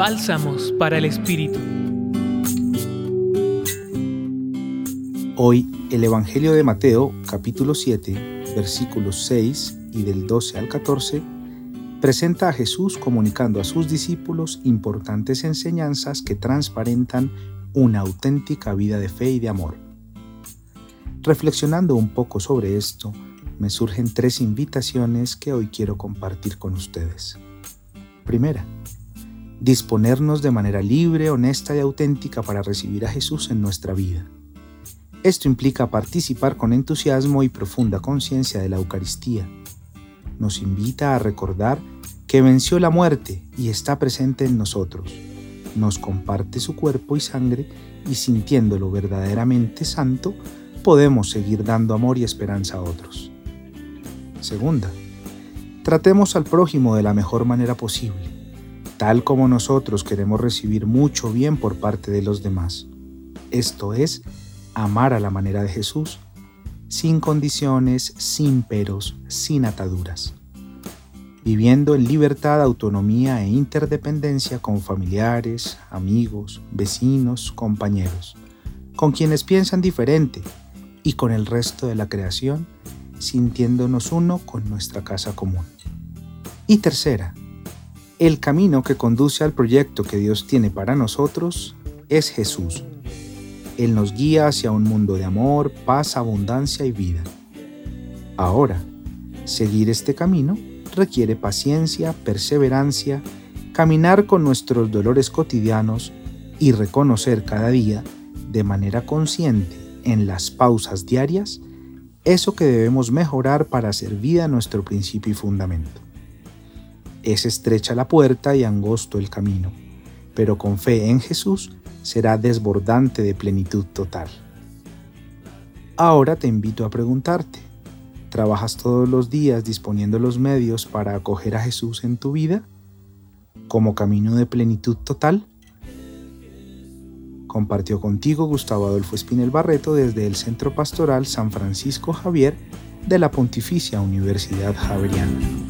Bálsamos para el Espíritu. Hoy el Evangelio de Mateo capítulo 7 versículos 6 y del 12 al 14 presenta a Jesús comunicando a sus discípulos importantes enseñanzas que transparentan una auténtica vida de fe y de amor. Reflexionando un poco sobre esto, me surgen tres invitaciones que hoy quiero compartir con ustedes. Primera, disponernos de manera libre, honesta y auténtica para recibir a Jesús en nuestra vida. Esto implica participar con entusiasmo y profunda conciencia de la Eucaristía. Nos invita a recordar que venció la muerte y está presente en nosotros. Nos comparte su cuerpo y sangre y sintiéndolo verdaderamente santo, podemos seguir dando amor y esperanza a otros. Segunda, tratemos al prójimo de la mejor manera posible, tal como nosotros queremos recibir mucho bien por parte de los demás. Esto es, amar a la manera de Jesús, sin condiciones, sin peros, sin ataduras. Viviendo en libertad, autonomía e interdependencia con familiares, amigos, vecinos, compañeros, con quienes piensan diferente y con el resto de la creación sintiéndonos uno con nuestra casa común. Y tercera, el camino que conduce al proyecto que Dios tiene para nosotros es Jesús. Él nos guía hacia un mundo de amor, paz, abundancia y vida. Ahora, seguir este camino requiere paciencia, perseverancia, caminar con nuestros dolores cotidianos y reconocer cada día, de manera consciente, en las pausas diarias, eso que debemos mejorar para hacer vida nuestro principio y fundamento. Es estrecha la puerta y angosto el camino, pero con fe en Jesús será desbordante de plenitud total. Ahora te invito a preguntarte, ¿trabajas todos los días disponiendo los medios para acoger a Jesús en tu vida como camino de plenitud total? Compartió contigo Gustavo Adolfo Espinel Barreto desde el Centro Pastoral San Francisco Javier de la Pontificia Universidad Javeriana.